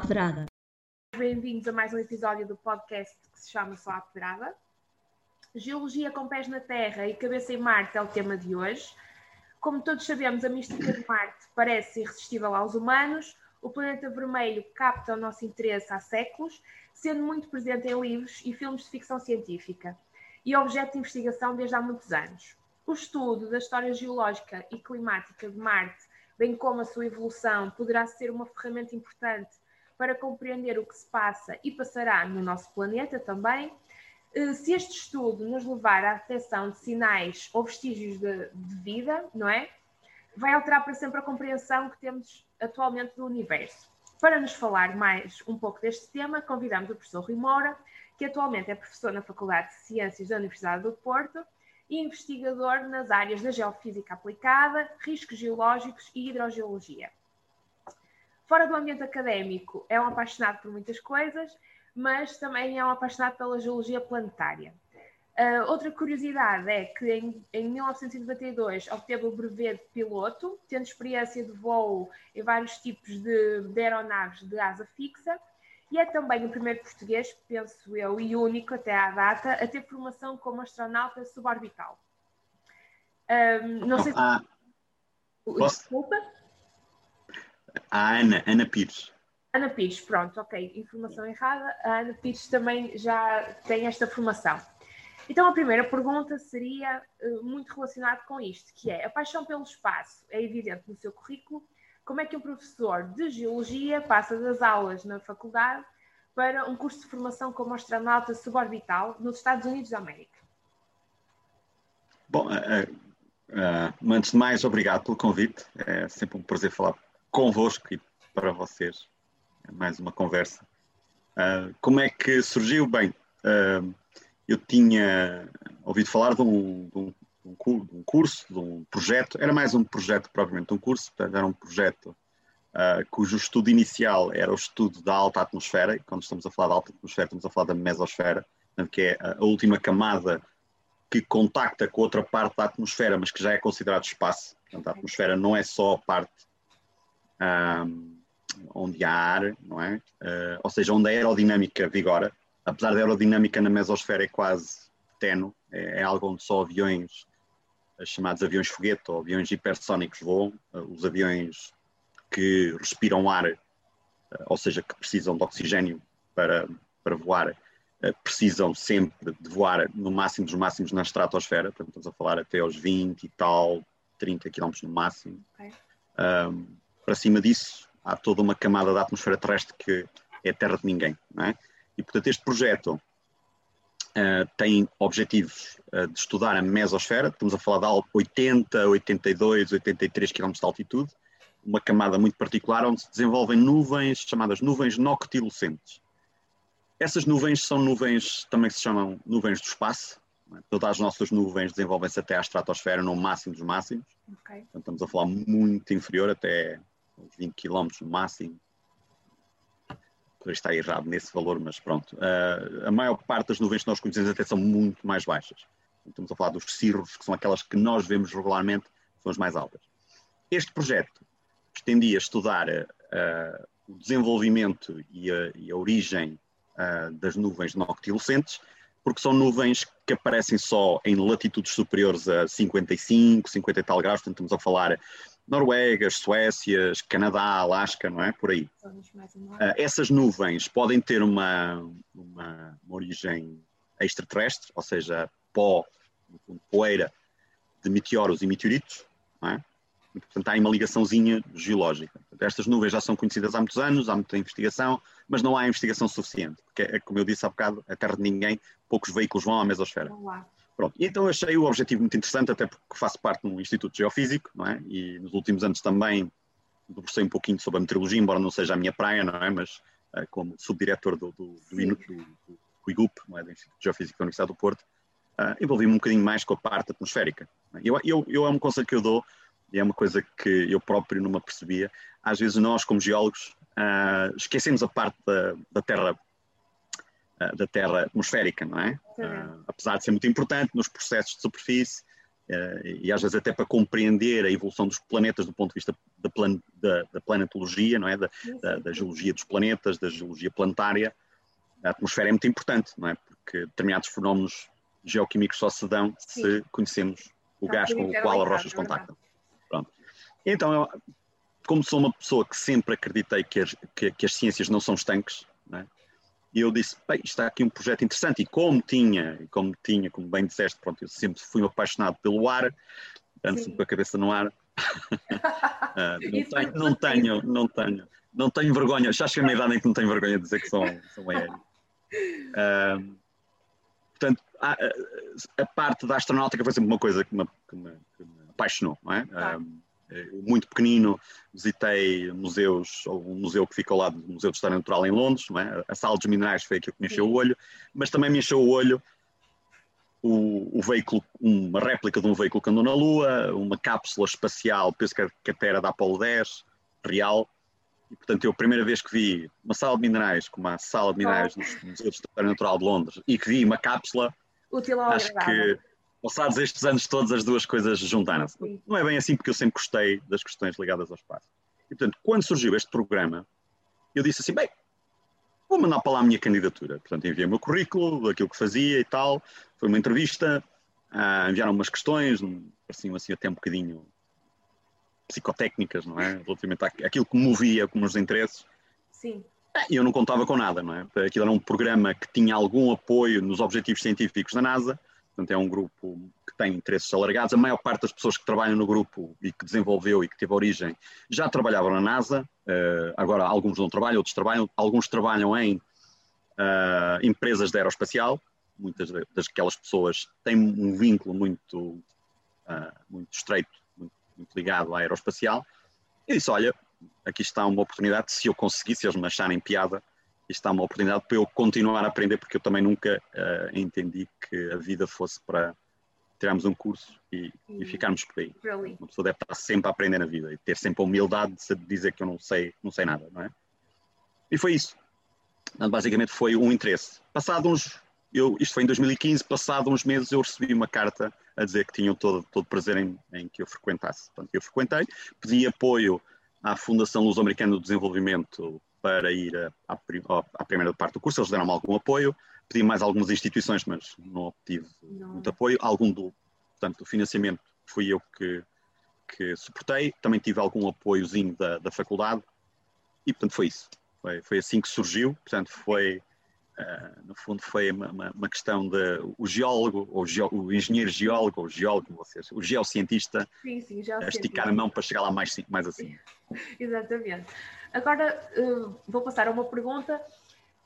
Pedrada. Bem-vindos a mais um episódio do podcast que se chama Só à Pedrada. Geologia com pés na Terra e cabeça em Marte é o tema de hoje. Como todos sabemos, a mística de Marte parece irresistível aos humanos. O planeta vermelho capta o nosso interesse há séculos, sendo muito presente em livros e filmes de ficção científica e objeto de investigação desde há muitos anos. O estudo da história geológica e climática de Marte, bem como a sua evolução, poderá ser uma ferramenta importante para compreender o que se passa e passará no nosso planeta também. Eh, se este estudo nos levar à detecção de sinais ou vestígios de, de vida, não é? Vai alterar para sempre a compreensão que temos atualmente do universo. Para nos falar mais um pouco deste tema, convidamos o professor Rui Moura, que atualmente é professor na Faculdade de Ciências da Universidade do Porto e investigador nas áreas da geofísica aplicada, riscos geológicos e hidrogeologia. Fora do ambiente académico, é um apaixonado por muitas coisas, mas também é um apaixonado pela geologia planetária. Uh, outra curiosidade é que em, em 1992 obteve o brevet de piloto, tendo experiência de voo em vários tipos de, de aeronaves de asa fixa, e é também o primeiro português, penso eu, e único até à data, a ter formação como astronauta suborbital. Um, não sei se. Ah, Desculpa? A Ana, Ana Pires. Ana Pires, pronto, ok, informação errada. A Ana Pires também já tem esta formação. Então, a primeira pergunta seria uh, muito relacionada com isto, que é a paixão pelo espaço é evidente no seu currículo. Como é que um professor de geologia passa das aulas na faculdade para um curso de formação como astronauta suborbital nos Estados Unidos da América? Bom, uh, uh, antes de mais, obrigado pelo convite. É sempre um prazer falar convosco e para vocês. É mais uma conversa. Uh, como é que surgiu? Bem, uh, eu tinha ouvido falar de um, de, um, de um, curso, de um projeto, era mais um projeto propriamente um curso, portanto, era um projeto uh, cujo estudo inicial era o estudo da alta atmosfera, e quando estamos a falar da alta atmosfera, estamos a falar da mesosfera, que é a última camada que contacta com outra parte da atmosfera, mas que já é considerado espaço. Portanto, a atmosfera não é só a parte onde há ar, não é? Uh, ou seja, onde a aerodinâmica vigora, apesar da aerodinâmica na mesosfera é quase tenue, é, é algo onde só aviões, chamados aviões foguete ou aviões hipersónicos voam, uh, os aviões que respiram ar, uh, ou seja, que precisam de oxigênio para, para voar, precisam sempre de voar no máximo dos máximos na estratosfera, portanto estamos a falar até aos 20 e tal, 30 km no máximo. Okay. Um, para cima disso, há toda uma camada da atmosfera terrestre que é terra de ninguém. É? E, portanto, este projeto uh, tem objetivos uh, de estudar a mesosfera, estamos a falar de 80, 82, 83 km de altitude, uma camada muito particular onde se desenvolvem nuvens chamadas nuvens noctilucentes. Essas nuvens são nuvens também que se chamam nuvens do espaço. É? Todas as nossas nuvens desenvolvem-se até à estratosfera, no máximo dos máximos. Okay. Então, estamos a falar muito inferior, até 20 km no máximo. Poderia estar errado nesse valor, mas pronto. Uh, a maior parte das nuvens que nós conhecemos até são muito mais baixas. Estamos a falar dos cirros, que são aquelas que nós vemos regularmente, são as mais altas. Este projeto pretendia estudar uh, o desenvolvimento e a, e a origem uh, das nuvens noctilucentes, porque são nuvens que aparecem só em latitudes superiores a 55, 50 e tal graus, portanto estamos a falar Noruegas, Suécias, Canadá, Alasca, não é? Por aí. Uh, essas nuvens podem ter uma, uma, uma, origem extraterrestre, ou seja, pó, poeira de meteoros e meteoritos, não é? E, portanto, há uma ligaçãozinha geológica. Estas nuvens já são conhecidas há muitos anos, há muita investigação, mas não há investigação suficiente, porque, como eu disse há bocado, a Terra de ninguém, poucos veículos vão à mesosfera. Olá. Pronto, e então achei o objetivo muito interessante, até porque faço parte de um Instituto Geofísico, não é? E nos últimos anos também debrucei um pouquinho sobre a meteorologia, embora não seja a minha praia, não é? Mas uh, como subdiretor do, do, do, do, do IGUP, não é? do Instituto Geofísico da Universidade do Porto, uh, envolvi-me um bocadinho mais com a parte atmosférica. É? Eu, eu, eu, é um conselho que eu dou, e é uma coisa que eu próprio não me apercebia. Às vezes nós, como geólogos, uh, esquecemos a parte da, da Terra uh, da Terra atmosférica, não é? Uh, apesar de ser muito importante nos processos de superfície uh, e às vezes até para compreender a evolução dos planetas do ponto de vista da, plan, da, da planetologia, não é? Da, da, da, geologia dos planetas, da geologia planetária. A atmosfera é muito importante, não é? Porque determinados fenómenos geoquímicos só se dão Sim. se conhecemos o Já gás com o qual as rochas é contactam. Pronto. Então, eu, como sou uma pessoa que sempre acreditei que as, que, que as ciências não são estanques? E eu disse, bem, está aqui um projeto interessante. E como tinha, como tinha, como bem disseste, pronto, eu sempre fui apaixonado pelo ar, ando sempre com a cabeça no ar. uh, não, tenho, não, tenho, não tenho, não tenho vergonha. Já cheguei a uma idade em que não tenho vergonha de dizer que sou, sou aéreo. Uh, portanto, a, a, parte da astronáutica foi sempre uma coisa que me, que me, que me apaixonou, não é? Muito pequenino, visitei museus, um museu que fica ao lado do Museu de História Natural em Londres, é? a Sala dos Minerais foi aquilo que me encheu o olho, mas também me encheu o olho o, o, veículo, uma réplica de um veículo que andou na Lua, uma cápsula espacial, penso que até era da Apollo 10, real, e portanto eu a primeira vez que vi uma sala de minerais, como a sala de minerais oh. do Museu de História Natural de Londres, e que vi uma cápsula, Útil acho que passados estes anos todos, as duas coisas juntaram-se. Não é bem assim, porque eu sempre gostei das questões ligadas ao espaço. E, portanto, quando surgiu este programa, eu disse assim: bem, vou mandar para lá a minha candidatura. Portanto, enviei o meu currículo, aquilo que fazia e tal. Foi uma entrevista, uh, enviaram umas questões, pareciam assim até um bocadinho psicotécnicas, não é? Relativamente àquilo que me movia como os interesses. Sim. E eu não contava com nada, não é? Aquilo era um programa que tinha algum apoio nos objetivos científicos da NASA Portanto, é um grupo que tem interesses alargados. A maior parte das pessoas que trabalham no grupo e que desenvolveu e que teve origem já trabalhavam na NASA. Uh, agora, alguns não trabalham, outros trabalham. Alguns trabalham em uh, empresas de aeroespacial. Muitas daquelas pessoas têm um vínculo muito, uh, muito estreito, muito, ligado à aeroespacial. E disse: Olha, aqui está uma oportunidade. Se eu conseguir, se eles me acharem piada, isto é uma oportunidade para eu continuar a aprender, porque eu também nunca uh, entendi que a vida fosse para tirarmos um curso e, e ficarmos por aí. Really? Uma pessoa deve estar sempre a aprender na vida e ter sempre a humildade de dizer que eu não sei, não sei nada, não é? E foi isso. basicamente foi um interesse. Passado uns, eu, isto foi em 2015, passado uns meses eu recebi uma carta a dizer que tinham todo, todo prazer em, em que eu frequentasse. Portanto, eu frequentei, pedi apoio à Fundação Luso-Americana do Desenvolvimento para ir à, à primeira parte do curso, eles deram-me algum apoio, pedi mais algumas instituições, mas não obtive não. muito apoio. Algum do, portanto, do financiamento fui eu que, que suportei, também tive algum apoiozinho da, da faculdade e, portanto, foi isso. Foi, foi assim que surgiu, portanto, foi, uh, no fundo, foi uma, uma, uma, questão de o geólogo, ou o engenheiro geólogo, ou geólogo, vocês, o geocientista, sim, sim, esticar a mão para chegar lá mais, mais assim. Exatamente. Agora uh, vou passar a uma pergunta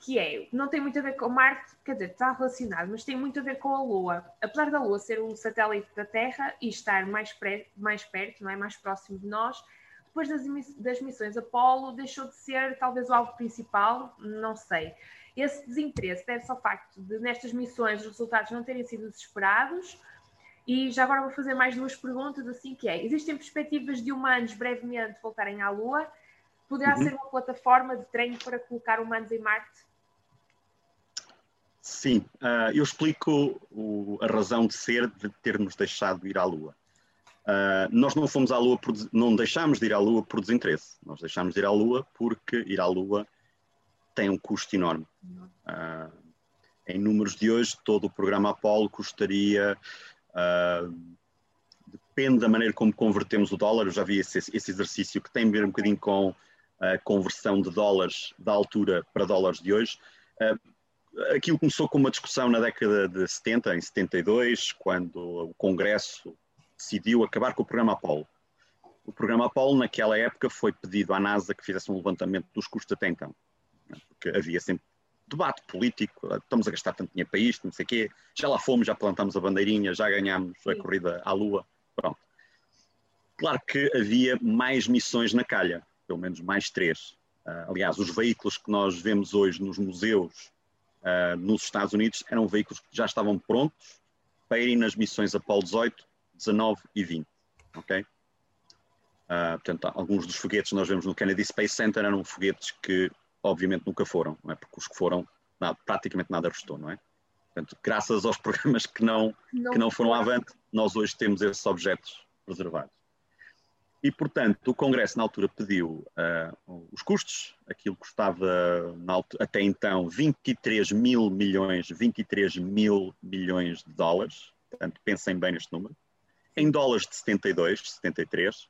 que é, não tem muito a ver com Marte, quer dizer, está relacionado, mas tem muito a ver com a Lua. Apesar da Lua ser um satélite da Terra e estar mais, mais perto, não é? mais próximo de nós, depois das, das missões Apolo deixou de ser talvez o alvo principal, não sei. Esse desinteresse deve-se ao facto de nestas missões os resultados não terem sido os esperados. E já agora vou fazer mais duas perguntas, assim que é, existem perspectivas de humanos brevemente voltarem à Lua Poderá uhum. ser uma plataforma de treino para colocar humanos em Marte? Sim, uh, eu explico o, a razão de ser de termos deixado ir à Lua. Uh, nós não fomos à Lua, por, não deixámos de ir à Lua por desinteresse. Nós deixámos de ir à Lua porque ir à Lua tem um custo enorme. Uh, em números de hoje, todo o programa Apollo custaria. depende da maneira como convertemos o dólar. Eu já vi esse, esse exercício que tem a ver um bocadinho com a conversão de dólares da altura para dólares de hoje. Uh, aquilo começou com uma discussão na década de 70, em 72, quando o Congresso decidiu acabar com o programa Apollo. O programa Apollo, naquela época, foi pedido à NASA que fizesse um levantamento dos custos até então? Porque havia sempre debate político, ah, estamos a gastar tanto dinheiro para isto, não sei o quê, já lá fomos, já plantamos a bandeirinha, já ganhámos a corrida à Lua, pronto. Claro que havia mais missões na calha, pelo menos mais três. Uh, aliás, os veículos que nós vemos hoje nos museus uh, nos Estados Unidos eram veículos que já estavam prontos para irem nas missões Apollo 18, 19 e 20. Ok? Uh, portanto, alguns dos foguetes que nós vemos no Kennedy Space Center eram foguetes que, obviamente, nunca foram, não é? porque os que foram, nada, praticamente nada restou, não é? Portanto, graças aos programas que não, não que não foram avante, nós hoje temos esses objetos preservados. E, portanto, o Congresso, na altura, pediu uh, os custos, aquilo custava altura, até então 23 mil milhões, 23 mil milhões de dólares, portanto, pensem bem neste número, em dólares de 72, 73,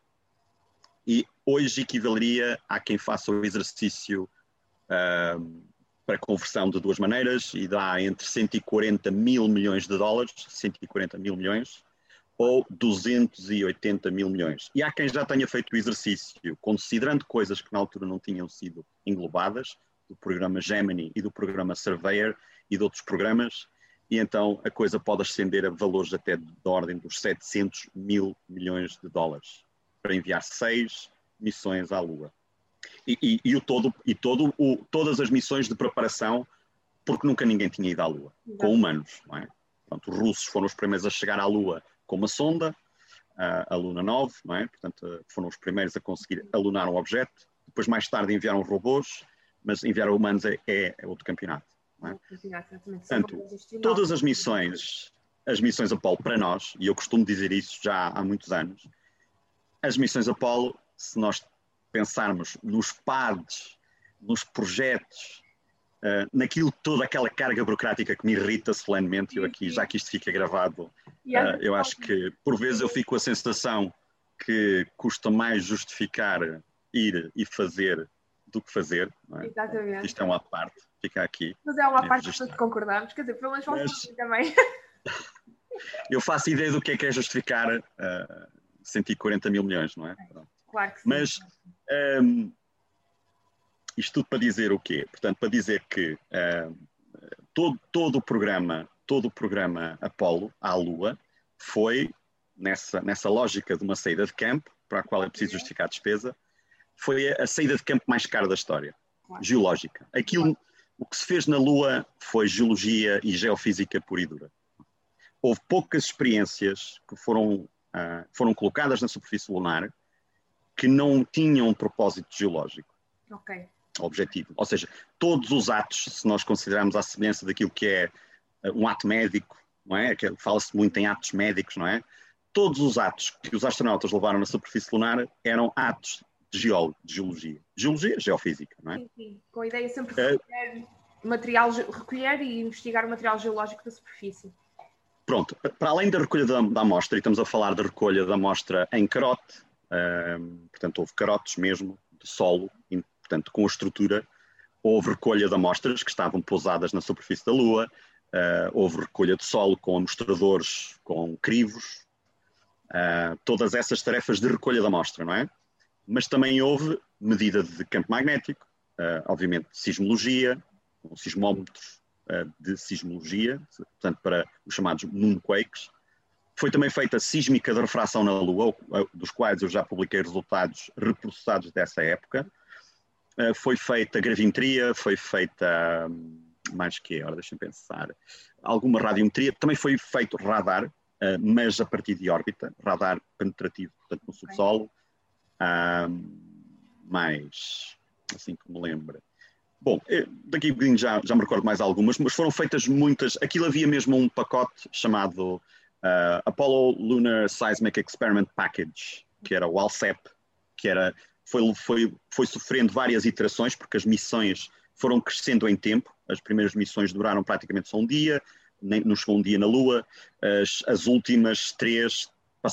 e hoje equivaleria a quem faça o exercício uh, para conversão de duas maneiras e dá entre 140 mil milhões de dólares, 140 mil milhões, ou 280 mil milhões. E há quem já tenha feito o exercício, considerando coisas que na altura não tinham sido englobadas, do programa Gemini e do programa Surveyor e de outros programas, e então a coisa pode ascender a valores até da ordem dos 700 mil milhões de dólares para enviar seis missões à Lua. E, e, e o todo, e todo o, todas as missões de preparação, porque nunca ninguém tinha ido à Lua, com humanos. Não é? Portanto, os russos foram os primeiros a chegar à Lua com uma sonda, a Luna 9, não é? portanto foram os primeiros a conseguir alunar um objeto, depois mais tarde enviaram robôs, mas enviar humanos é, é, é outro campeonato. Não é? Portanto, todas as missões, as missões Apolo para nós, e eu costumo dizer isso já há muitos anos, as missões Apolo, se nós pensarmos nos PADs, nos projetos, uh, naquilo toda aquela carga burocrática que me irrita solenemente, eu aqui, já que isto fica gravado, uh, eu acho que por vezes eu fico com a sensação que custa mais justificar ir e fazer do que fazer. É? Exatamente. Isto é uma parte, fica aqui. Mas é uma parte que concordamos, quer dizer, pelo menos vamos também. eu faço ideia do que é que é justificar uh, eh, 140 mil milhões, não é? Claro que sim. Mas um, isto tudo para dizer o quê? Portanto, para dizer que uh, todo, todo o programa, todo o programa Apollo à Lua foi nessa, nessa lógica de uma saída de campo, para a qual é preciso justificar a despesa, foi a, a saída de campo mais cara da história, claro. geológica. Aquilo, o que se fez na Lua foi geologia e geofísica pura e dura. Houve poucas experiências que foram, uh, foram colocadas na superfície lunar que não tinham um propósito geológico. Ok objetivo. Ou seja, todos os atos, se nós considerarmos a semelhança daquilo que é eh, um ato médico, não é? Que fala-se muito em atos médicos, não é? Todos os atos que os astronautas levaram na superfície lunar eram atos de, geolo, de geologia. Geologia, geofísica, não é? Sim, sim. Com a ideia sempre de eh, recolher, material, recolher e investigar o material geológico da superfície. Pronto, para além da recolha da, da amostra, e estamos a falar da recolha da amostra em carote, portanto houve carotes mesmo, de solo, portanto, com a estrutura, houve recolha de amostras que estavam pousadas na superfície da Lua, uh, houve recolha de solo com amostradores, com crivos, uh, todas essas tarefas de recolha da amostra, não é? Mas também houve medida de campo magnético, uh, obviamente sismologia, sismómetros de sismologia, portanto, para os chamados moonquakes. Foi também feita sísmica de refração na Lua, dos quais eu já publiquei resultados reprocessados dessa época. Eh, foi feita gravimetria, foi feita hum, mais que, ora deixa-me pensar, alguma radiometria, também foi feito radar, uh, mas a partir de órbita, radar penetrativo, portanto no subsolo, uh, mais, assim que me lembra. Bom, eh, daqui a bocadinho já, já me recordo mais algumas, mas foram feitas muitas, aquilo havia mesmo um pacote chamado uh, Apollo Lunar Seismic Experiment Package, que era o ALSEP, que era foi, foi, foi sofrendo várias iterações, porque as missões foram crescendo em tempo. As primeiras missões duraram praticamente só um dia, nem, não chegou um dia na Lua. As, as últimas três,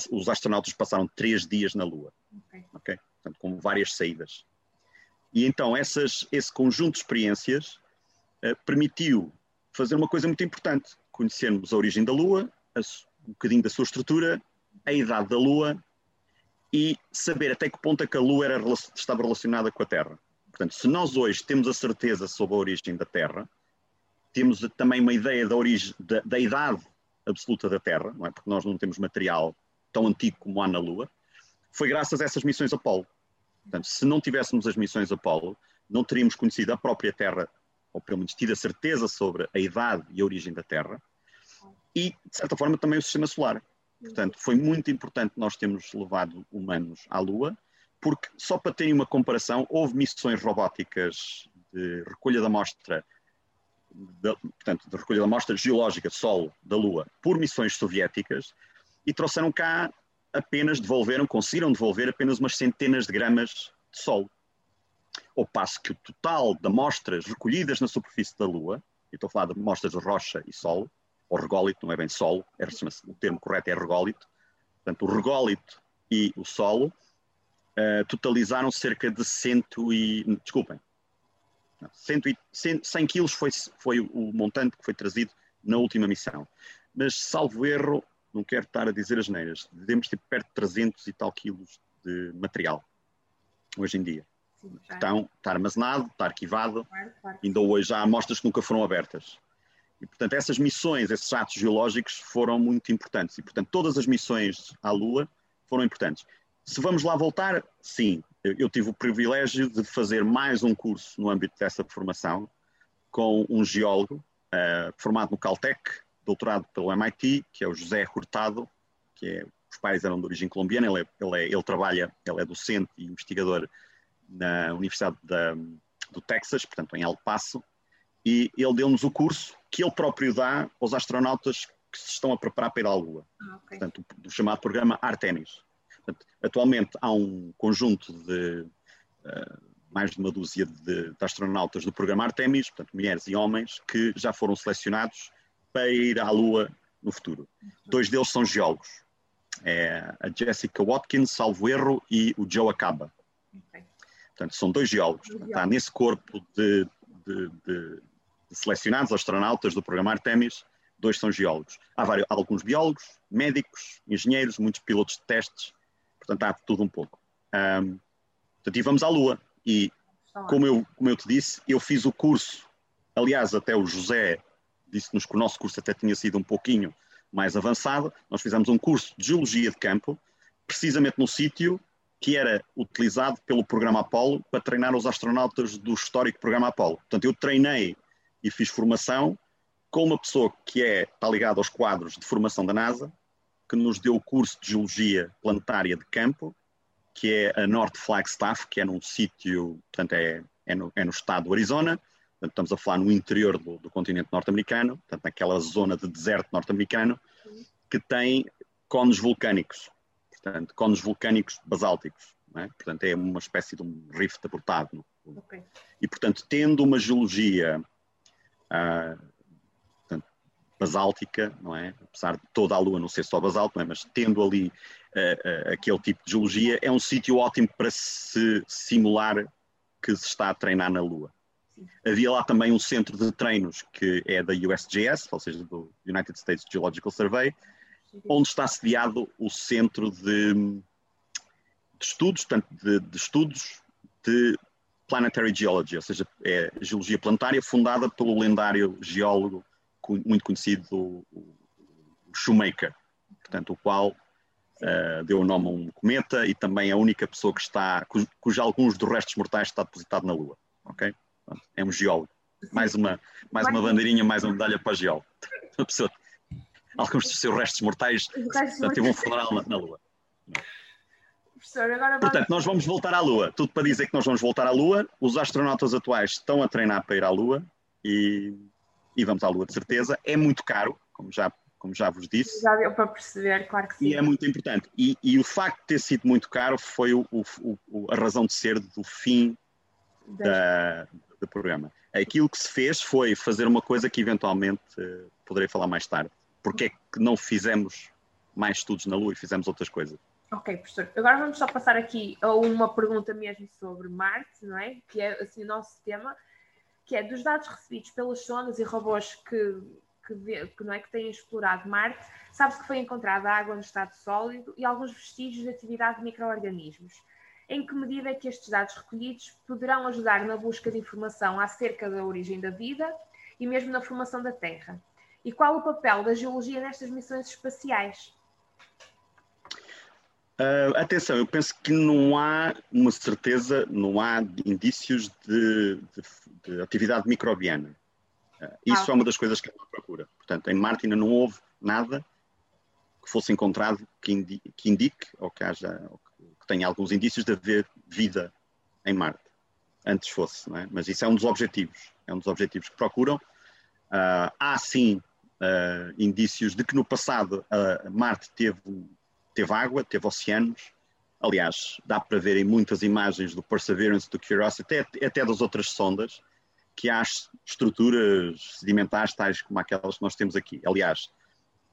os astronautas passaram três dias na Lua. Ok. okay? Portanto, com várias saídas. E então essas, esse conjunto de experiências uh, permitiu fazer uma coisa muito importante: conhecermos a origem da Lua, a, um bocadinho da sua estrutura, a idade da Lua e saber até que ponto é que a Lua era, estava relacionada com a Terra. Portanto, se nós hoje temos a certeza sobre a origem da Terra, temos também uma ideia da, origem, da, da idade absoluta da Terra, não é? porque nós não temos material tão antigo como há na Lua, foi graças a essas missões Apolo. Portanto, se não tivéssemos as missões Apolo, não teríamos conhecido a própria Terra, ou pelo menos tido a certeza sobre a idade e a origem da Terra, e, de certa forma, também o sistema solar. Portanto, foi muito importante nós termos levado humanos à Lua, porque, só para terem uma comparação, houve missões robóticas de recolha da amostra, portanto, de recolha da amostra geológica, solo, da Lua, por missões soviéticas, e trouxeram cá apenas devolveram, conseguiram devolver apenas umas centenas de gramas de solo. Ao passo que o total de amostras recolhidas na superfície da Lua, e estou a falar de amostras de rocha e solo, ou rególito, não é bem solo, é, o termo correto é rególito, portanto, o rególito e o solo uh, totalizaram cerca de cento e, desculpem, 100, 100, 100 quilos foi, foi o montante que foi trazido na última missão. Mas, salvo erro, não quero estar a dizer as neiras, devemos ter perto de 300 e tal quilos de material, hoje em dia. Sim, então, está armazenado, está arquivado, claro, claro. ainda hoje há amostras que nunca foram abertas. E, portanto, essas missões, esses atos geológicos foram muito importantes. E, portanto, todas as missões à Lua foram importantes. Se vamos lá voltar, sim, eu, tive o privilégio de fazer mais um curso no âmbito dessa formação com um geólogo uh, formado no Caltech, doutorado pelo MIT, que é o José Hurtado, que é, os pais eram de origem colombiana, ele, é, ele, é, ele trabalha, ele é docente e investigador na Universidade da, do Texas, portanto em El Paso, e ele deu-nos o curso que ele próprio dá aos astronautas que se estão a preparar para ir à Lua, ah, okay. portanto, do chamado programa Artemis. Portanto, atualmente há um conjunto de uh, mais de uma dúzia de, de, astronautas do programa Artemis, portanto, mulheres e homens, que já foram selecionados para ir à Lua no futuro. Dois deles são geólogos. É a Jessica Watkins, salvo erro, e o Joe Acaba. Okay. Portanto, são dois geólogos. Está nesse corpo de, de, de, selecionados astronautas do programa Artemis, dois são geólogos. Há vários, alguns biólogos, médicos, engenheiros, muitos pilotos de testes, portanto há tudo um pouco. Um, portanto, e vamos à Lua. E como eu, como eu te disse, eu fiz o curso, aliás, até o José disse-nos que o nosso curso até tinha sido um pouquinho mais avançado. Nós fizemos um curso de Geologia de Campo, precisamente no sítio que era utilizado pelo programa Apollo para treinar os astronautas do histórico programa Apollo. Portanto, eu treinei e fiz formação com uma pessoa que é, está ligada aos quadros de formação da NASA, que nos deu o curso de Geologia Planetária de Campo, que é a North Flagstaff, que é num sítio, portanto, é, é, no, é no estado do Arizona, portanto, estamos a falar no interior do, do continente norte-americano, portanto, naquela zona de deserto norte-americano, que tem cones vulcânicos, portanto, cones vulcânicos basálticos, é? portanto, é uma espécie de um rift abortado. Okay. E, portanto, tendo uma geologia uh, portanto, basáltica, não é? Apesar de toda a Lua não ser só basalto, é? mas tendo ali uh, uh, aquele tipo de geologia, é um sítio ótimo para se simular que se está a treinar na Lua. Havia lá também um centro de treinos que é da USGS, ou seja, do United States Geological Survey, onde está sediado o centro de, de estudos, tanto de, de, estudos de Planetary Geology, ou seja, é geologia planetária, fundada pelo lendário geólogo muito conhecido, Shoemaker, portanto, o qual uh, deu o nome a um cometa e também a única pessoa que está, cujo, cujo alguns dos restos mortais está depositado na Lua, ok? É um geólogo. Mais uma, mais uma bandeirinha, mais uma medalha para geólogo. Uma pessoa, alguns dos seus restos mortais portanto, teve um funeral na, na Lua. Portanto, nós vamos voltar à Lua. Tudo para dizer que nós vamos voltar à Lua. Os astronautas atuais estão a treinar para ir à Lua e, e vamos à Lua de certeza. É muito caro, como já, como já vos disse. Já deu para perceber, claro que sim. E é muito importante. E, e o facto de ter sido muito caro foi o, o, o, a razão de ser do fim da, do programa. Aquilo que se fez foi fazer uma coisa que eventualmente uh, poderei falar mais tarde. Porque é que não fizemos mais estudos na Lua e fizemos outras coisas? Ok, professor. Agora vamos só passar aqui a uma pergunta mesmo sobre Marte, não é? Que é assim o nosso tema, que é dos dados recebidos pelas sondas e robôs que, que, que não é, que têm explorado Marte, sabe-se que foi encontrada água no estado sólido e alguns vestígios de atividade de micro-organismos em que medida é que estes dados recolhidos poderão ajudar na busca de informação acerca da origem da vida e mesmo na formação da Terra? E qual o papel da geologia nestas missões espaciais? Uh, atenção, eu penso que não há uma certeza, não há indícios de, de, de atividade microbiana. Uh, isso ah. é uma das coisas que a procura. Portanto, em Marte ainda não houve nada que fosse encontrado que indique, que indique ou que haja, ou tem alguns indícios de haver vida em Marte. Antes fosse, não é? Mas isso é um dos objetivos. É um dos objetivos que procuram. Uh, há sim indícios de que no passado Marte teve teve água, teve oceanos. Aliás, dá para ver em muitas imagens do Perseverance, do Curiosity, até, até das outras sondas, que há estruturas sedimentares tais como aquelas que nós temos aqui. Aliás,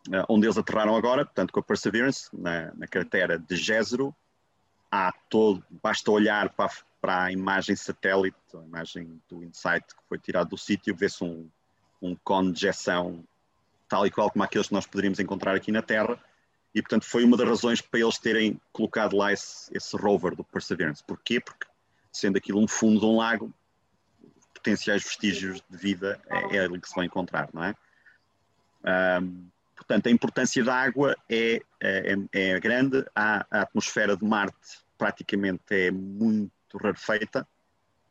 uh, onde eles aterraram agora, portanto, com a Perseverance, na, na cratera de Jezero, há todo, basta olhar para, para a imagem satélite, a imagem do InSight que foi tirado do sítio, vê-se um, um cone de injeção tal e qual como aqueles que nós poderíamos encontrar aqui na Terra, e portanto foi uma das razões para eles terem colocado lá esse, esse rover do Perseverance. Porquê? Porque sendo aquilo um fundo de um lago, potenciais vestígios de vida é, é ali que se vai encontrar, não é? Um, portanto, a importância da água é, é, é grande, a, a, atmosfera de Marte praticamente é muito rarefeita.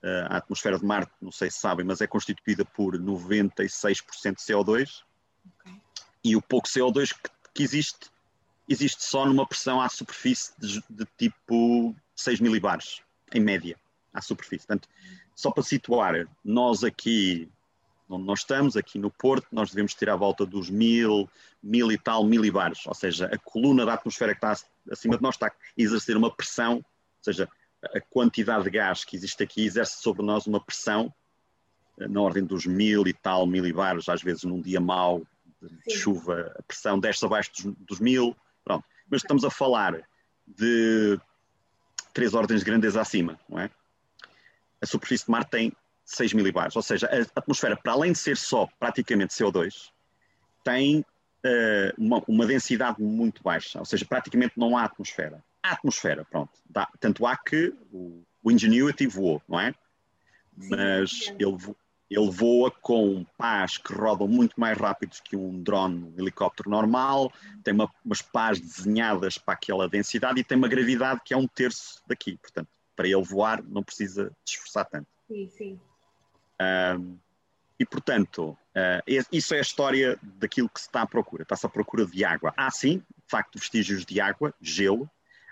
Uh, a atmosfera de Marte, não sei se sabem, mas é constituída por 96% de CO2 okay. e o pouco CO2 que, que, existe, existe só numa pressão à superfície de, de tipo 6 milibares, em média, à superfície. Portanto, só para situar, nós aqui, onde nós estamos, aqui no Porto, nós devemos ter à volta dos mil, mil e tal milibares, ou seja, a coluna da atmosfera que está acima de nós está a exercer uma pressão, ou seja, a quantidade de gás que existe aqui exerce sobre nós uma pressão eh, na ordem dos mil e tal milibares, às vezes num dia mau de, chuva, a pressão desce abaixo dos, dos mil, pronto. Mas estamos a falar de três ordens de grandeza acima, não é? a superfície de Marte tem 6 milibares, ou seja, a atmosfera, para além de ser só praticamente CO2, tem uh, uma, uma, densidade muito baixa, ou seja, praticamente não há atmosfera. Há atmosfera, pronto. Dá, tanto há que o, o Ingenuity voou, não é? Mas ele, ele voa com pás que rodam muito mais rápidos que um drone, um helicóptero normal, tem uma, umas pás desenhadas para aquela densidade e tem uma gravidade que é um terço daqui, portanto para ele voar não precisa de esforçar tanto. Sim, sim. Um, e portanto, uh, isso é a história daquilo que se está à procura. Está-se à procura de água. Há sim, de facto, vestígios de água, gelo.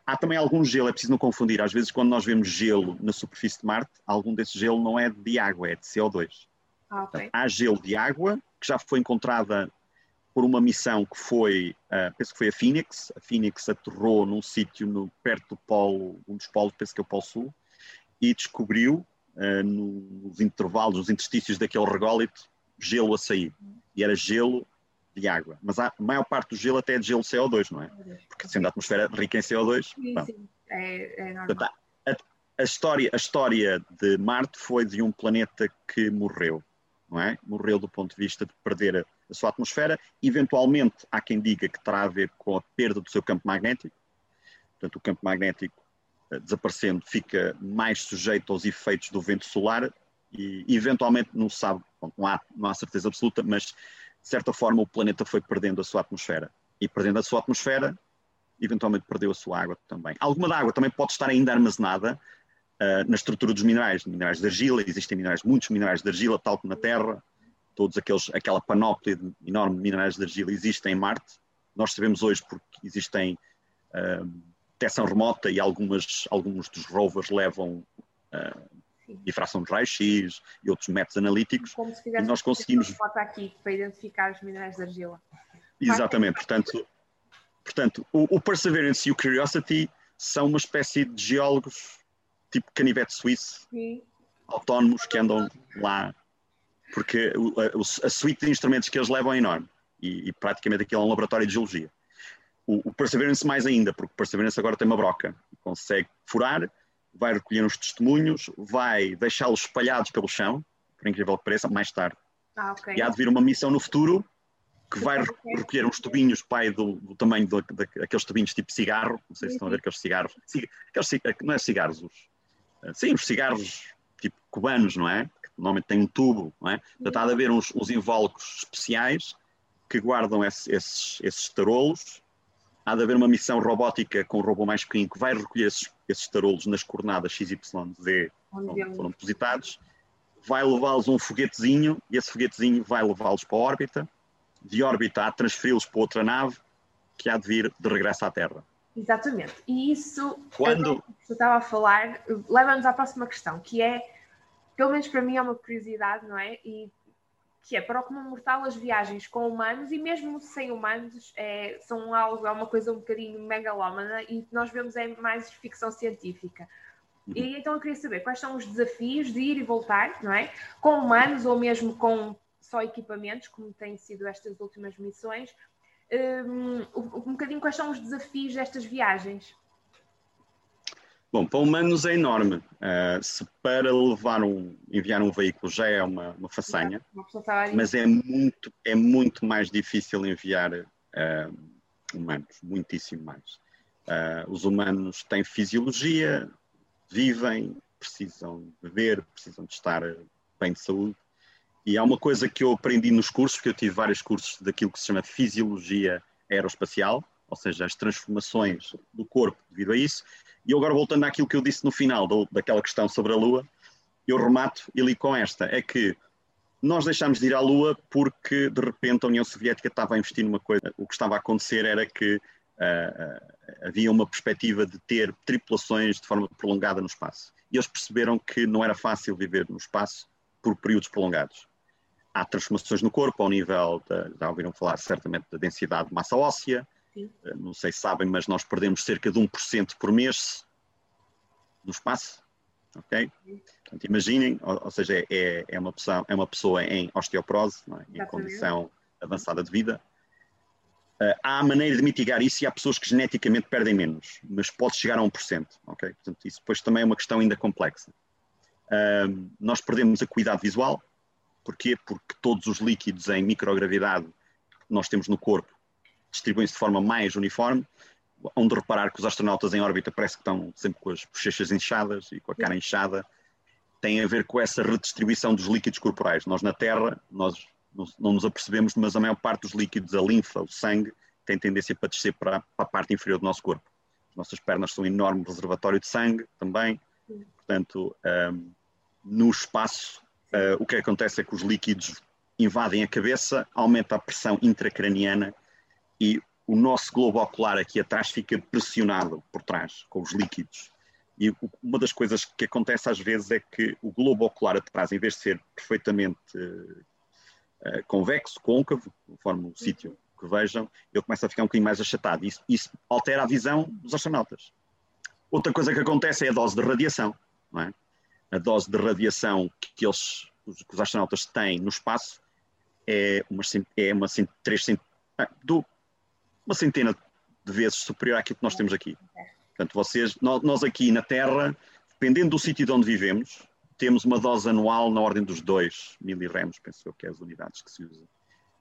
Há também algum gelo, é preciso não confundir. Às vezes, quando nós vemos gelo na superfície de Marte, algum desse gelo não é de água, é de CO2. Ah, okay. há gelo de água, que já foi encontrada por uma missão que foi, uh, penso que foi a Phoenix. A Phoenix aterrou num sítio perto do polo, um dos polos, penso que é o Polo Sul, e descobriu uh, nos intervalos, nos interstícios daquele rególito, gelo a sair. E era gelo de água. Mas a maior parte do gelo até é de gelo CO2, não é? Porque sendo a atmosfera rica em CO2. Sim, sim. É, é normal. A, a, história, a história de Marte foi de um planeta que morreu, não é? Morreu do ponto de vista de perder a, a sua atmosfera. Eventualmente, há quem diga que terá a ver com a perda do seu campo magnético. Portanto, o campo magnético eh, desaparecendo fica mais sujeito aos efeitos do vento solar e, eventualmente, não se sabe, não há, não há certeza absoluta, mas, de certa forma, o planeta foi perdendo a sua atmosfera. E perdendo a sua atmosfera, eventualmente perdeu a sua água também. Alguma da água também pode estar ainda armazenada uh, na estrutura dos minerais, minerais de argila, existem minerais, muitos minerais de argila, tal como na Terra, todos aqueles, aquela panóplia de enorme minerais de argila existem em Marte. Nós sabemos hoje porque existem uh, detecção remota e algumas, alguns dos rovers levam uh, difração de raio-x e outros métodos analíticos. Como se e nós conseguimos. Foto aqui para identificar os minerais de argila. Exatamente, portanto, portanto o, o Perseverance e o Curiosity são uma espécie de geólogos tipo canivete suíço, Sim. autónomos que andam lá porque a, a, suíte de instrumentos que eles levam é enorme e, e praticamente aquilo é um laboratório de geologia. O, o, Perseverance mais ainda, porque o Perseverance agora tem uma broca, consegue furar, vai recolher os testemunhos, vai deixá-los espalhados pelo chão, por incrível que pareça, mais tarde. Ah, okay. E há de vir uma missão no futuro que vai recolher uns tubinhos pai do, do tamanho daqueles tubinhos tipo cigarro, não sei se estão a ver aqueles cigarros, aqueles, não é cigarros, os, sim, os cigarros tipo cubanos, não é? normalmente tem um tubo, não é? Portanto, há de haver uns, uns invólucros especiais que guardam esse, esses, esses tarolos. Há de haver uma missão robótica com um robô mais pequeno que vai recolher esses, esses tarolos nas coordenadas XYZ onde foram depositados, vai levá-los a um foguetezinho e esse foguetezinho vai levá-los para a órbita. De órbita, a transferi-los para outra nave que há de vir de regresso à Terra. Exatamente. E isso, quando você estava a falar, leva-nos à próxima questão, que é pelo menos para mim é uma curiosidade, não é? E que é para o comum mortal as viagens com humanos e mesmo sem humanos é, são algo, é uma coisa um bocadinho megalómana e nós vemos é mais ficção científica. E uhum. então eu queria saber quais são os desafios de ir e voltar, não é? Com humanos ou mesmo com só equipamentos, como têm sido estas últimas missões, um, um bocadinho quais são os desafios destas viagens. Bom, para humanos é enorme. Uh, se para levar um, enviar um veículo já é uma, uma façanha, mas é muito, é muito mais difícil enviar uh, humanos, muitíssimo mais. Uh, os humanos têm fisiologia, vivem, precisam beber, precisam de estar bem de saúde. E há uma coisa que eu aprendi nos cursos, porque eu tive vários cursos daquilo que se chama fisiologia aeroespacial, ou seja, as transformações do corpo devido a isso, e agora voltando àquilo que eu disse no final do, daquela questão sobre a Lua, eu remato e li com esta, é que nós deixámos de ir à Lua porque de repente a União Soviética estava a investir numa coisa. O que estava a acontecer era que uh, havia uma perspectiva de ter tripulações de forma prolongada no espaço. E eles perceberam que não era fácil viver no espaço por períodos prolongados. Há transformações no corpo ao nível, de, já ouviram falar certamente da densidade de massa óssea, não sei se sabem, mas nós perdemos cerca de 1% por mês no espaço. Ok? Portanto, imaginem, ou, ou seja, é, é, uma pessoa, é uma pessoa em osteoporose, é? em condição avançada de vida. Uh, há maneira de mitigar isso e há pessoas que geneticamente perdem menos, mas pode chegar a 1%. Ok? Portanto, isso depois também é uma questão ainda complexa. Uh, nós perdemos a cuidado visual. Porquê? Porque todos os líquidos em microgravidade que nós temos no corpo distribuem-se de forma mais uniforme, onde reparar que os astronautas em órbita parece que estão sempre com as bochechas inchadas e com a cara inchada, tem a ver com essa redistribuição dos líquidos corporais. Nós na Terra, nós não nos apercebemos, mas a maior parte dos líquidos, a linfa, o sangue, tem tendência para descer para, a parte inferior do nosso corpo. As nossas pernas são um enorme reservatório de sangue também, portanto, um, no espaço, uh, o que acontece é que os líquidos invadem a cabeça, aumenta a pressão intracraniana e o nosso globo ocular aqui atrás fica pressionado por trás com os líquidos. E uma das coisas que acontece às vezes é que o globo ocular atrás, em vez de ser perfeitamente uh, uh, convexo, côncavo, conforme o sítio que vejam, ele começa a ficar um bocadinho mais achatado. Isso, isso altera a visão dos astronautas. Outra coisa que acontece é a dose de radiação. É? A dose de radiação que, eles, que os astronautas têm no espaço é uma, é uma 3, do, uma centena de vezes superior àquilo que nós temos aqui. Portanto, vocês, nós aqui na Terra, dependendo do sítio de onde vivemos, temos uma dose anual na ordem dos 2 miliremos, penso eu que é as unidades que se usam.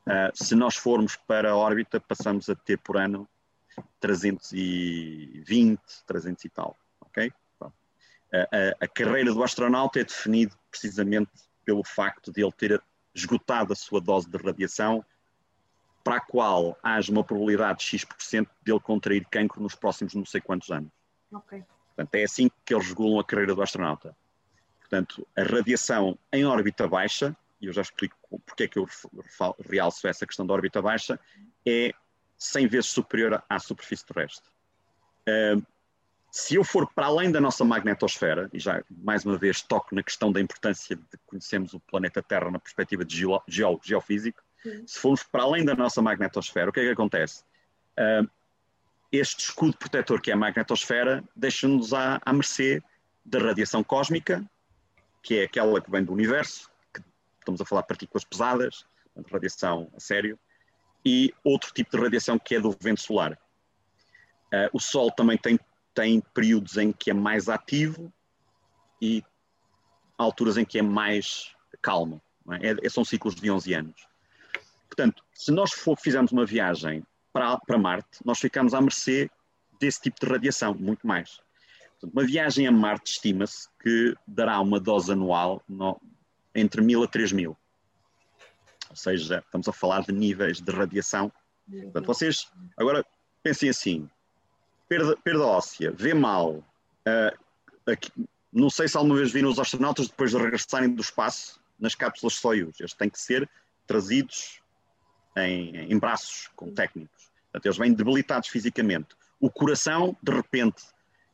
Uh, se nós formos para a órbita, passamos a ter por ano 320, 300 e tal. ok? Uh, a, a, carreira do astronauta é definida precisamente pelo facto de ele ter esgotado a sua dose de radiação para a qual haja uma probabilidade de X% de ele contrair cancro nos próximos não sei quantos anos. Ok. Portanto, é assim que eles regulam a carreira do astronauta. Portanto, a radiação em órbita baixa, e eu já explico porque é que eu realço essa questão da órbita baixa, é 100 vezes superior à superfície terrestre. Uh, se eu for para além da nossa magnetosfera, e já mais uma vez toco na questão da importância de conhecermos o planeta Terra na perspectiva de geólogo, geofísico, se formos para além da nossa magnetosfera, o que é que acontece? Uh, este escudo protetor que é a magnetosfera deixa-nos à, à mercê da radiação cósmica, que é aquela que vem do universo, que estamos a falar de partículas pesadas, radiação a sério, e outro tipo de radiação que é do vento solar. Uh, o Sol também tem, tem períodos em que é mais ativo e alturas em que é mais calmo. É? É, são ciclos de 11 anos. Portanto, se nós for, fizermos uma viagem para, para Marte, nós ficamos à mercê desse tipo de radiação, muito mais. Portanto, uma viagem a Marte estima-se que dará uma dose anual no, entre 1000 a 3000. Ou seja, estamos a falar de níveis de radiação. Portanto, vocês agora pensem assim: perda, perda óssea, vê mal. Uh, aqui, não sei se alguma vez viram os astronautas depois de regressarem do espaço nas cápsulas Soyuz. Eles têm que ser trazidos em, em braços com técnicos. Portanto, eles vêm debilitados fisicamente. O coração, de repente,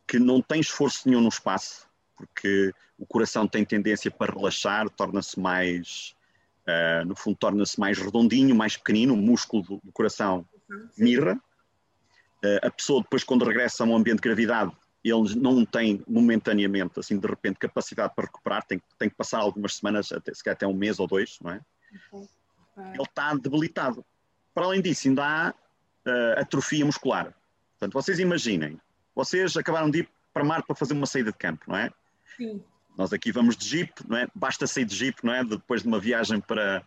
que não tem esforço nenhum no espaço, porque o coração tem tendência para relaxar, torna-se mais uh, no fundo, torna-se mais redondinho, mais pequenino, o músculo do, do coração mirra. Uh, a pessoa, depois, quando regressa a um ambiente de gravidade, ele não tem momentaneamente, assim, de repente, capacidade para recuperar, tem, tem que passar algumas semanas, até, se calhar até um mês ou dois, não é? Okay. Ele está debilitado. Para além disso, ainda há uh, atrofia muscular. Portanto, vocês imaginem, vocês acabaram de ir para Marte para fazer uma saída de campo, não é? Sim. Nós aqui vamos de jeep, não é? Basta sair de jeep, não é? Depois de uma viagem para,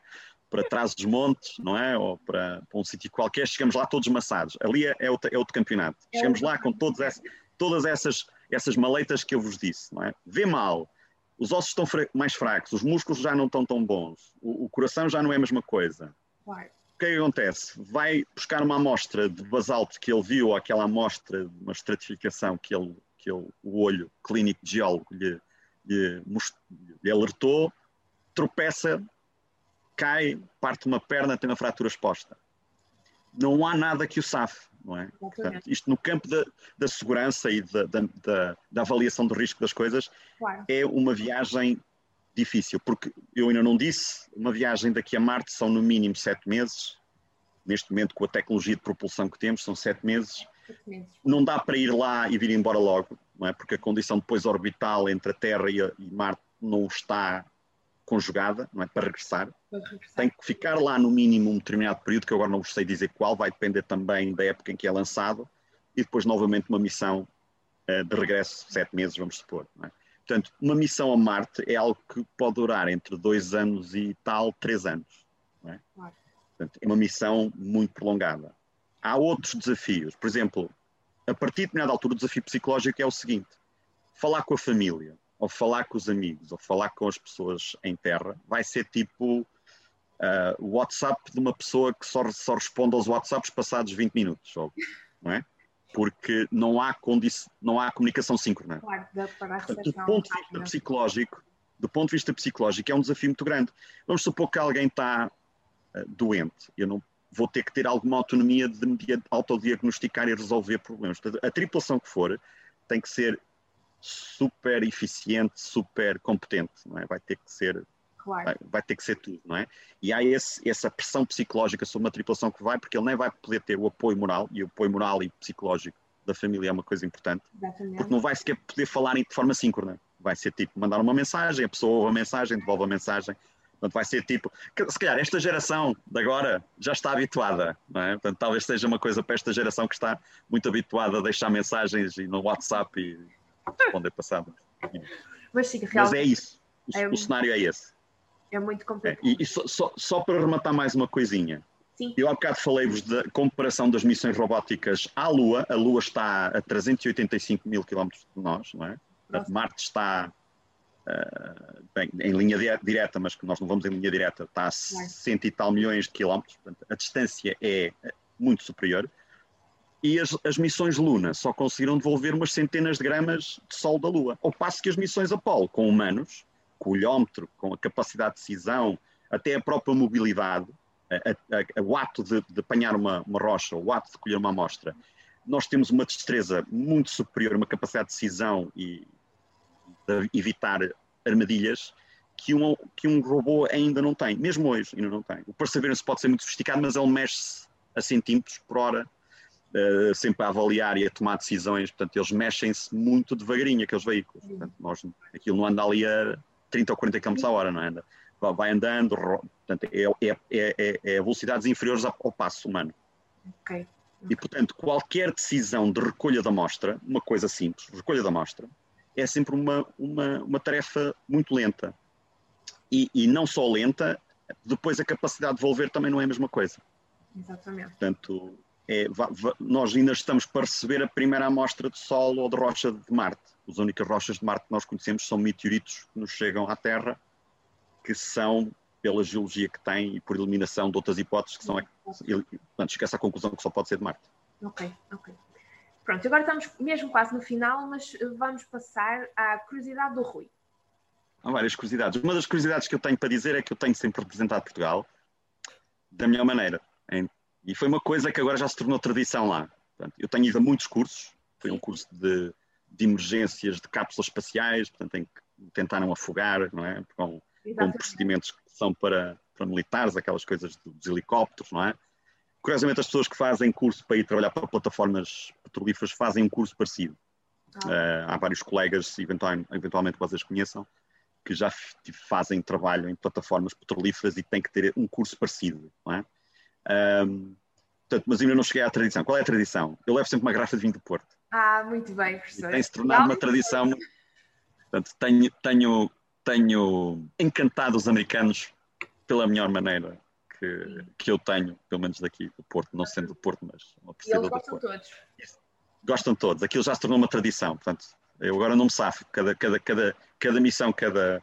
para trás dos montes, não é? Ou para, para um sítio qualquer, chegamos lá todos massados. Ali é, é, outro, é outro campeonato. É chegamos lá com todos esse, todas essas, essas maleitas que eu vos disse, não é? Vê mal, os ossos estão mais fracos, os músculos já não estão tão bons, o, o coração já não é a mesma coisa. Claro. O que é que acontece? Vai buscar uma amostra de basalto que ele viu, ou aquela amostra de uma estratificação que, ele, que ele, o olho clínico de geólogo lhe, lhe, lhe alertou, tropeça, cai, parte uma perna, tem uma fratura exposta. Não há nada que o safe não é? Portanto, isto no campo da, da segurança e da, da, da, avaliação do risco das coisas claro. é uma viagem difícil, porque eu ainda não disse, uma viagem daqui a Marte são no mínimo sete meses, neste momento com a tecnologia de propulsão que temos, são sete meses. Não dá para ir lá e vir embora logo, não é? Porque a condição depois orbital entre a Terra e, a, e Marte não está conjugada, não é? Para regressar. Tem que ficar lá no mínimo um determinado período, que eu agora não vos sei dizer qual, vai depender também da época em que é lançado, e depois novamente uma missão uh, de regresso, sete meses, vamos supor. É? Portanto, uma missão a Marte é algo que pode durar entre dois anos e tal, três anos. É? Portanto, é uma missão muito prolongada. Há outros desafios. Por exemplo, a partir de determinada altura, o desafio psicológico é o seguinte: falar com a família ou falar com os amigos, ou falar com as pessoas em terra, vai ser tipo uh, o WhatsApp de uma pessoa que só, só responde aos WhatsApps passados 20 minutos, ou, não é? Porque não há, não há comunicação síncrona. Claro, do ponto de vista psicológico, do ponto de vista psicológico, é um desafio muito grande. Vamos supor que alguém está uh, doente, eu não vou ter que ter alguma autonomia de me autodiagnosticar e resolver problemas. A tripulação que for tem que ser super eficiente, super competente, não é? Vai ter que ser Claro. Vai, vai, ter que ser tudo, não é? E há esse, essa pressão psicológica sobre uma tripulação que vai, porque ele nem vai poder ter o apoio moral, e o apoio moral e psicológico da família é uma coisa importante, Exatamente. porque não vai sequer poder falar de forma síncrona. Vai ser tipo mandar uma mensagem, a pessoa ouve a mensagem, devolve a mensagem. Portanto, vai ser tipo. Se calhar esta geração de agora já está habituada, não é? Portanto, talvez seja uma coisa para esta geração que está muito habituada a deixar mensagens no WhatsApp e responder passado. Mas sim, realmente. Mas é isso. O, é, o cenário é esse. É muito complicado. É, e, e só, só, só, para rematar mais uma coisinha. Sim. Eu há bocado falei-vos da comparação das missões robóticas à Lua. A Lua está a 385 mil quilómetros de nós, não é? Nossa. Marte está uh, bem, em linha direta, mas que nós não vamos em linha direta, está a cento e tal milhões de quilómetros. Portanto, a distância é muito superior e as, as, missões Luna só conseguiram devolver umas centenas de gramas de sol da Lua. Ao passo que as missões Apolo, com humanos, com o olhómetro, com a capacidade de decisão, até a própria mobilidade, a, a, a, o ato de, de apanhar uma, uma, rocha, o ato de colher uma amostra, nós temos uma destreza muito superior, uma capacidade de decisão e de evitar armadilhas que um, que um robô ainda não tem, mesmo hoje ainda não tem. O Perseverance pode ser muito sofisticado, mas ele mexe-se a centímetros por hora uh, sempre a avaliar e a tomar decisões, portanto, eles mexem-se muito devagarinho, aqueles veículos. Portanto, nós, aquilo não anda ali a 30 ou 40 km a hora, não anda? É? Vai andando, portanto, é, é, é, é velocidades inferiores ao, ao passo humano. Okay. E, portanto, qualquer decisão de recolha da amostra, uma coisa simples, recolha da amostra, é sempre uma, uma, uma tarefa muito lenta. E, e, não só lenta, depois a capacidade de devolver também não é a mesma coisa. Exatamente. Portanto, é, nós ainda estamos para receber a primeira amostra de Sol ou de rocha de Marte. As únicas rochas de Marte que nós conhecemos são meteoritos que nos chegam à Terra, que são, pela geologia que têm e por eliminação de outras hipóteses, que são. Portanto, esquece a conclusão que só pode ser de Marte. Ok, ok. Pronto, agora estamos mesmo quase no final, mas vamos passar à curiosidade do Rui. Há várias curiosidades. Uma das curiosidades que eu tenho para dizer é que eu tenho sempre representado Portugal da melhor maneira, em e foi uma coisa que agora já se tornou tradição lá. Portanto, eu tenho ido a muitos cursos, foi um curso de, de emergências de cápsulas espaciais, portanto, em que tentaram afogar, não é? Com, com procedimentos que são para, para militares, aquelas coisas dos helicópteros, não é? Curiosamente, as pessoas que fazem curso para ir trabalhar para plataformas petrolíferas fazem um curso parecido. Ah. Uh, há vários colegas, eventualmente, eventualmente vocês conheçam, que já fazem trabalho em plataformas petrolíferas e têm que ter um curso parecido, não é? Um, portanto, mas ainda não cheguei à tradição. Qual é a tradição? Eu levo sempre uma garrafa de vinho do Porto. Ah, muito bem, professor. Tem-se tornado uma tradição. Portanto, tenho, tenho, tenho encantado os americanos pela melhor maneira que, que eu tenho, pelo menos daqui do Porto, não sendo do Porto, mas uma E eles gostam todos. Gostam todos. Aquilo já se tornou uma tradição. Portanto, eu agora não me safo. Cada, cada, cada, cada missão, cada,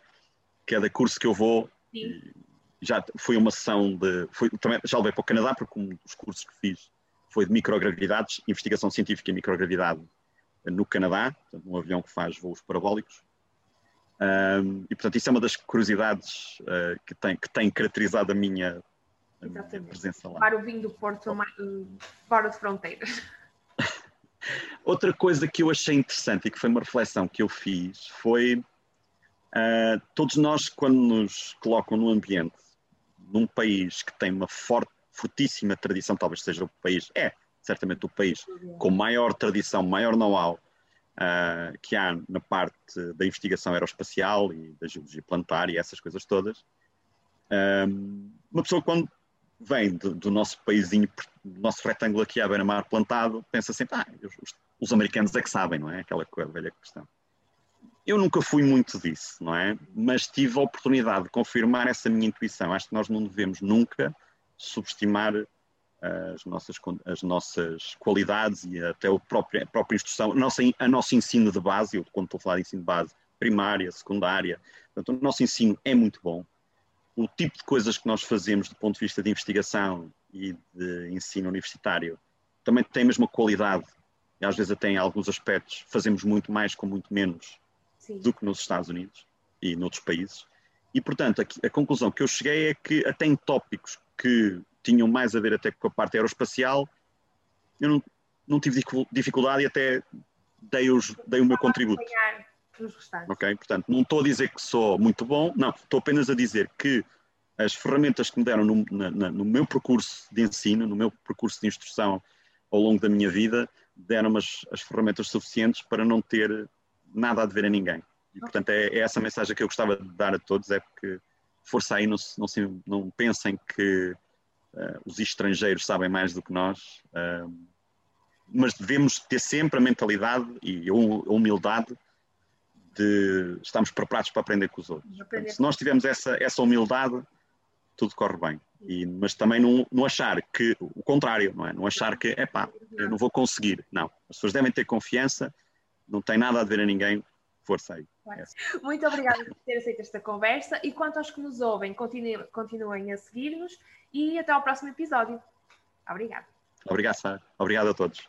cada curso que eu vou, já foi uma sessão de. Foi, também, já levei para o Canadá, porque um dos cursos que fiz foi de microgravidades, investigação científica em microgravidade no Canadá, um avião que faz voos parabólicos. Um, e, portanto, isso é uma das curiosidades uh, que, tem, que tem caracterizado a minha, a minha presença lá. Para o vinho do Porto, fora de fronteiras. Outra coisa que eu achei interessante e que foi uma reflexão que eu fiz foi uh, todos nós, quando nos colocam no ambiente, num país que tem uma forte, fortíssima tradição, talvez seja o país, é certamente o país com maior tradição, maior know-how uh, que há na parte da investigação aeroespacial e da geologia planetária e essas coisas todas. Um, ah, uma pessoa, quando vem do, do nosso paísinho, do nosso retângulo aqui à beira-mar plantado, pensa sempre, ah, os, os, americanos é que sabem, não é? Aquela velha questão. Eu nunca fui muito disso, não é? Mas tive a oportunidade de confirmar essa minha intuição. Acho que nós não devemos nunca subestimar eh, as nossas, as nossas qualidades e até o próprio, a própria instrução, a nossa, a nosso ensino de base, eu quando estou a falar de ensino de base, primária, secundária, portanto, o nosso ensino é muito bom o tipo de coisas que nós fazemos do ponto de vista de investigação e de ensino universitário também tem a mesma qualidade e às vezes até em alguns aspectos fazemos muito mais com muito menos Sim. do que nos Estados Unidos e noutros países. E, portanto, a, a, conclusão que eu cheguei é que até em tópicos que tinham mais a ver até com a parte aeroespacial, eu não, não tive dificuldade e até dei, os, dei o meu contributo. Ok, portanto, não estou a dizer que sou muito bom, não, estou apenas a dizer que as ferramentas que me deram no, na, no meu percurso de ensino, no meu percurso de instrução ao longo da minha vida, deram-me as, as, ferramentas suficientes para não ter nada a dever a ninguém. E, portanto, é, é, essa mensagem que eu gostava de dar a todos, é porque força aí, não, não, não pensem que uh, os estrangeiros sabem mais do que nós, uh, mas devemos ter sempre a mentalidade e a humildade de estarmos preparados para aprender com os outros. Portanto, se nós tivermos essa, essa humildade, tudo corre bem. E, mas também não, não achar que, o contrário, não é? Não achar que, é pá, eu não vou conseguir. Não. As pessoas devem ter confiança, não tem nada a ver a ninguém, força aí. Muito obrigada por ter aceito esta conversa e quanto aos que nos ouvem, continuem, continuem a seguir-nos e até ao próximo episódio. Obrigada. Obrigado, Sara. Obrigado a todos.